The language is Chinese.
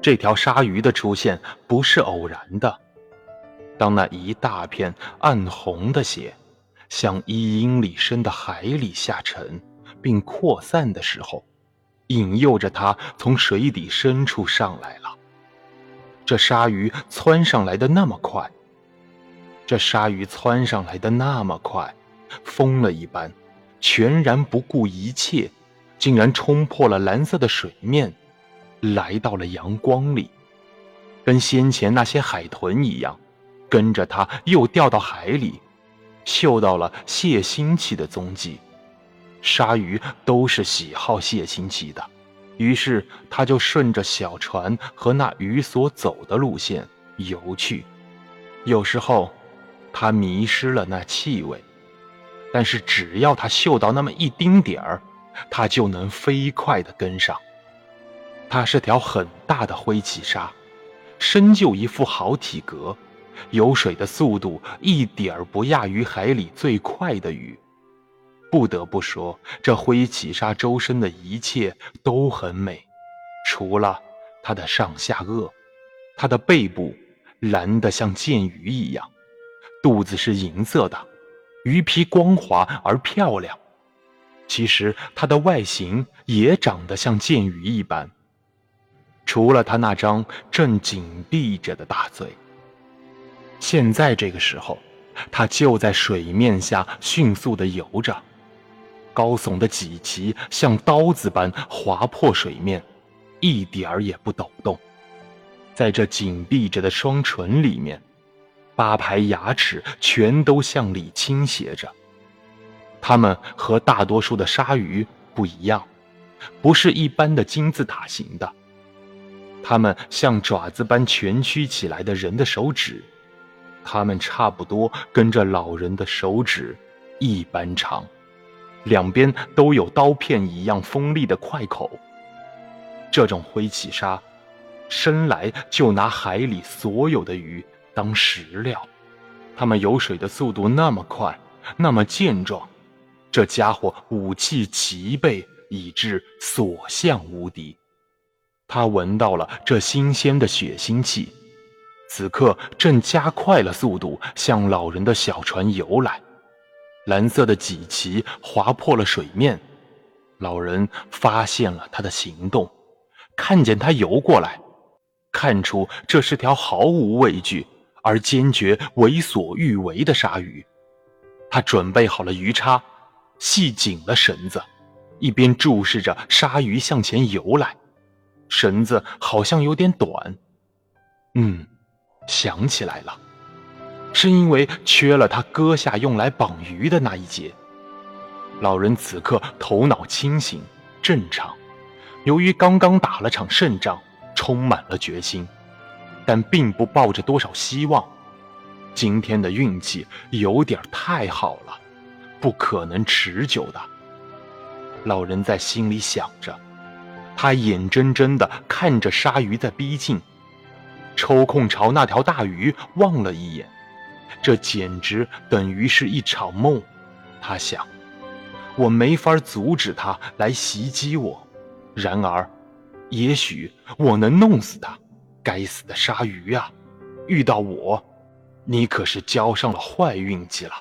这条鲨鱼的出现不是偶然的。当那一大片暗红的血向一英里深的海里下沉并扩散的时候，引诱着它从水底深处上来了。这鲨鱼窜上来的那么快，这鲨鱼窜上来的那么快，疯了一般，全然不顾一切，竟然冲破了蓝色的水面，来到了阳光里，跟先前那些海豚一样，跟着它又掉到海里，嗅到了蟹腥气的踪迹。鲨鱼都是喜好蟹腥气的。于是，他就顺着小船和那鱼所走的路线游去。有时候，他迷失了那气味，但是只要他嗅到那么一丁点儿，他就能飞快地跟上。它是条很大的灰鳍鲨，身就一副好体格，游水的速度一点儿不亚于海里最快的鱼。不得不说，这灰鳍鲨周身的一切都很美，除了它的上下颚，它的背部蓝得像剑鱼一样，肚子是银色的，鱼皮光滑而漂亮。其实它的外形也长得像剑鱼一般，除了他那张正紧闭着的大嘴。现在这个时候，他就在水面下迅速地游着。高耸的脊鳍像刀子般划破水面，一点儿也不抖动。在这紧闭着的双唇里面，八排牙齿全都向里倾斜着。它们和大多数的鲨鱼不一样，不是一般的金字塔形的。它们像爪子般蜷曲起来的人的手指，它们差不多跟着老人的手指一般长。两边都有刀片一样锋利的快口。这种灰鳍鲨，生来就拿海里所有的鱼当食料。它们游水的速度那么快，那么健壮，这家伙武器齐备，以致所向无敌。他闻到了这新鲜的血腥气，此刻正加快了速度向老人的小船游来。蓝色的脊鳍划破了水面，老人发现了他的行动，看见他游过来，看出这是条毫无畏惧而坚决为所欲为的鲨鱼。他准备好了鱼叉，系紧了绳子，一边注视着鲨鱼向前游来。绳子好像有点短，嗯，想起来了。是因为缺了他割下用来绑鱼的那一节。老人此刻头脑清醒、正常，由于刚刚打了场胜仗，充满了决心，但并不抱着多少希望。今天的运气有点太好了，不可能持久的。老人在心里想着，他眼睁睁地看着鲨鱼在逼近，抽空朝那条大鱼望了一眼。这简直等于是一场梦，他想，我没法阻止他来袭击我，然而，也许我能弄死他。该死的鲨鱼啊！遇到我，你可是交上了坏运气了。